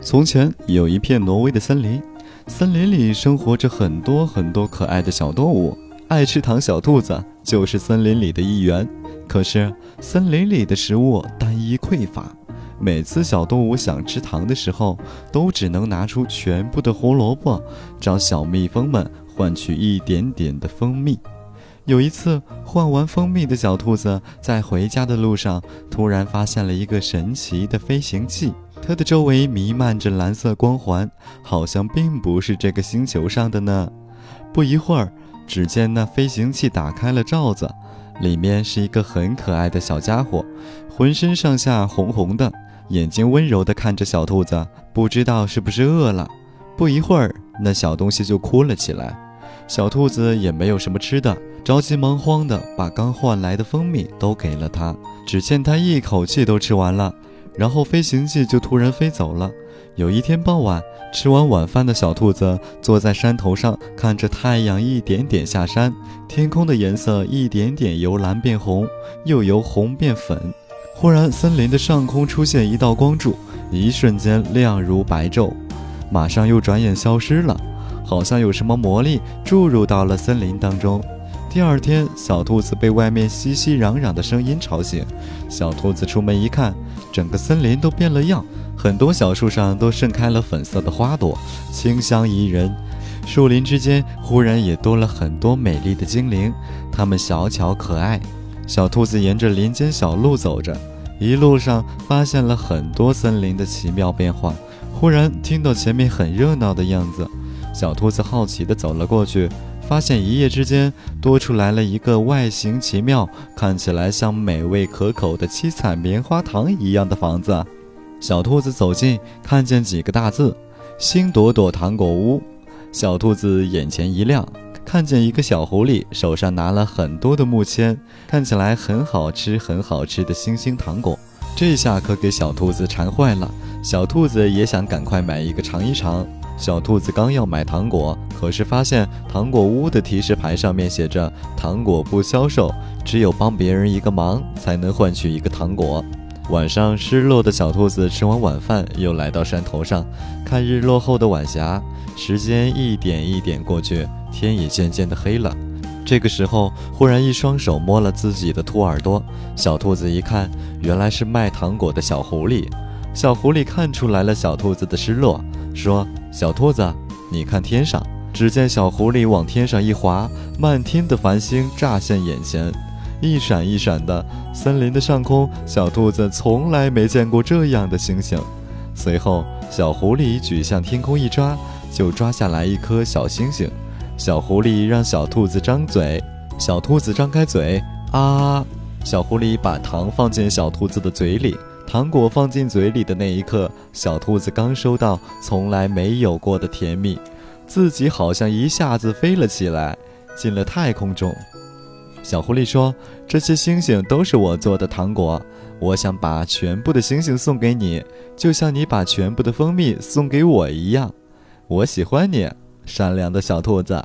从前有一片挪威的森林，森林里生活着很多很多可爱的小动物。爱吃糖小兔子就是森林里的一员。可是森林里的食物单一匮乏，每次小动物想吃糖的时候，都只能拿出全部的胡萝卜，找小蜜蜂们换取一点点的蜂蜜。有一次，换完蜂蜜的小兔子在回家的路上，突然发现了一个神奇的飞行器。它的周围弥漫着蓝色光环，好像并不是这个星球上的呢。不一会儿，只见那飞行器打开了罩子，里面是一个很可爱的小家伙，浑身上下红红的，眼睛温柔地看着小兔子，不知道是不是饿了。不一会儿，那小东西就哭了起来。小兔子也没有什么吃的，着急忙慌地把刚换来的蜂蜜都给了它，只见它一口气都吃完了。然后飞行器就突然飞走了。有一天傍晚，吃完晚饭的小兔子坐在山头上，看着太阳一点点下山，天空的颜色一点点由蓝变红，又由红变粉。忽然，森林的上空出现一道光柱，一瞬间亮如白昼，马上又转眼消失了，好像有什么魔力注入到了森林当中。第二天，小兔子被外面熙熙攘攘的声音吵醒。小兔子出门一看，整个森林都变了样，很多小树上都盛开了粉色的花朵，清香宜人。树林之间忽然也多了很多美丽的精灵，它们小巧可爱。小兔子沿着林间小路走着，一路上发现了很多森林的奇妙变化。忽然听到前面很热闹的样子，小兔子好奇地走了过去。发现一夜之间多出来了一个外形奇妙、看起来像美味可口的七彩棉花糖一样的房子。小兔子走近，看见几个大字：“星朵朵糖果屋。”小兔子眼前一亮，看见一个小狐狸手上拿了很多的木签，看起来很好吃、很好吃的星星糖果。这下可给小兔子馋坏了。小兔子也想赶快买一个尝一尝。小兔子刚要买糖果，可是发现糖果屋的提示牌上面写着“糖果不销售，只有帮别人一个忙才能换取一个糖果”。晚上，失落的小兔子吃完晚饭，又来到山头上看日落后的晚霞。时间一点一点过去，天也渐渐的黑了。这个时候，忽然一双手摸了自己的兔耳朵，小兔子一看，原来是卖糖果的小狐狸。小狐狸看出来了小兔子的失落，说。小兔子，你看天上。只见小狐狸往天上一划，漫天的繁星乍现眼前，一闪一闪的。森林的上空，小兔子从来没见过这样的星星。随后，小狐狸举向天空一抓，就抓下来一颗小星星。小狐狸让小兔子张嘴，小兔子张开嘴，啊！小狐狸把糖放进小兔子的嘴里。糖果放进嘴里的那一刻，小兔子刚收到从来没有过的甜蜜，自己好像一下子飞了起来，进了太空中。小狐狸说：“这些星星都是我做的糖果，我想把全部的星星送给你，就像你把全部的蜂蜜送给我一样。我喜欢你，善良的小兔子。”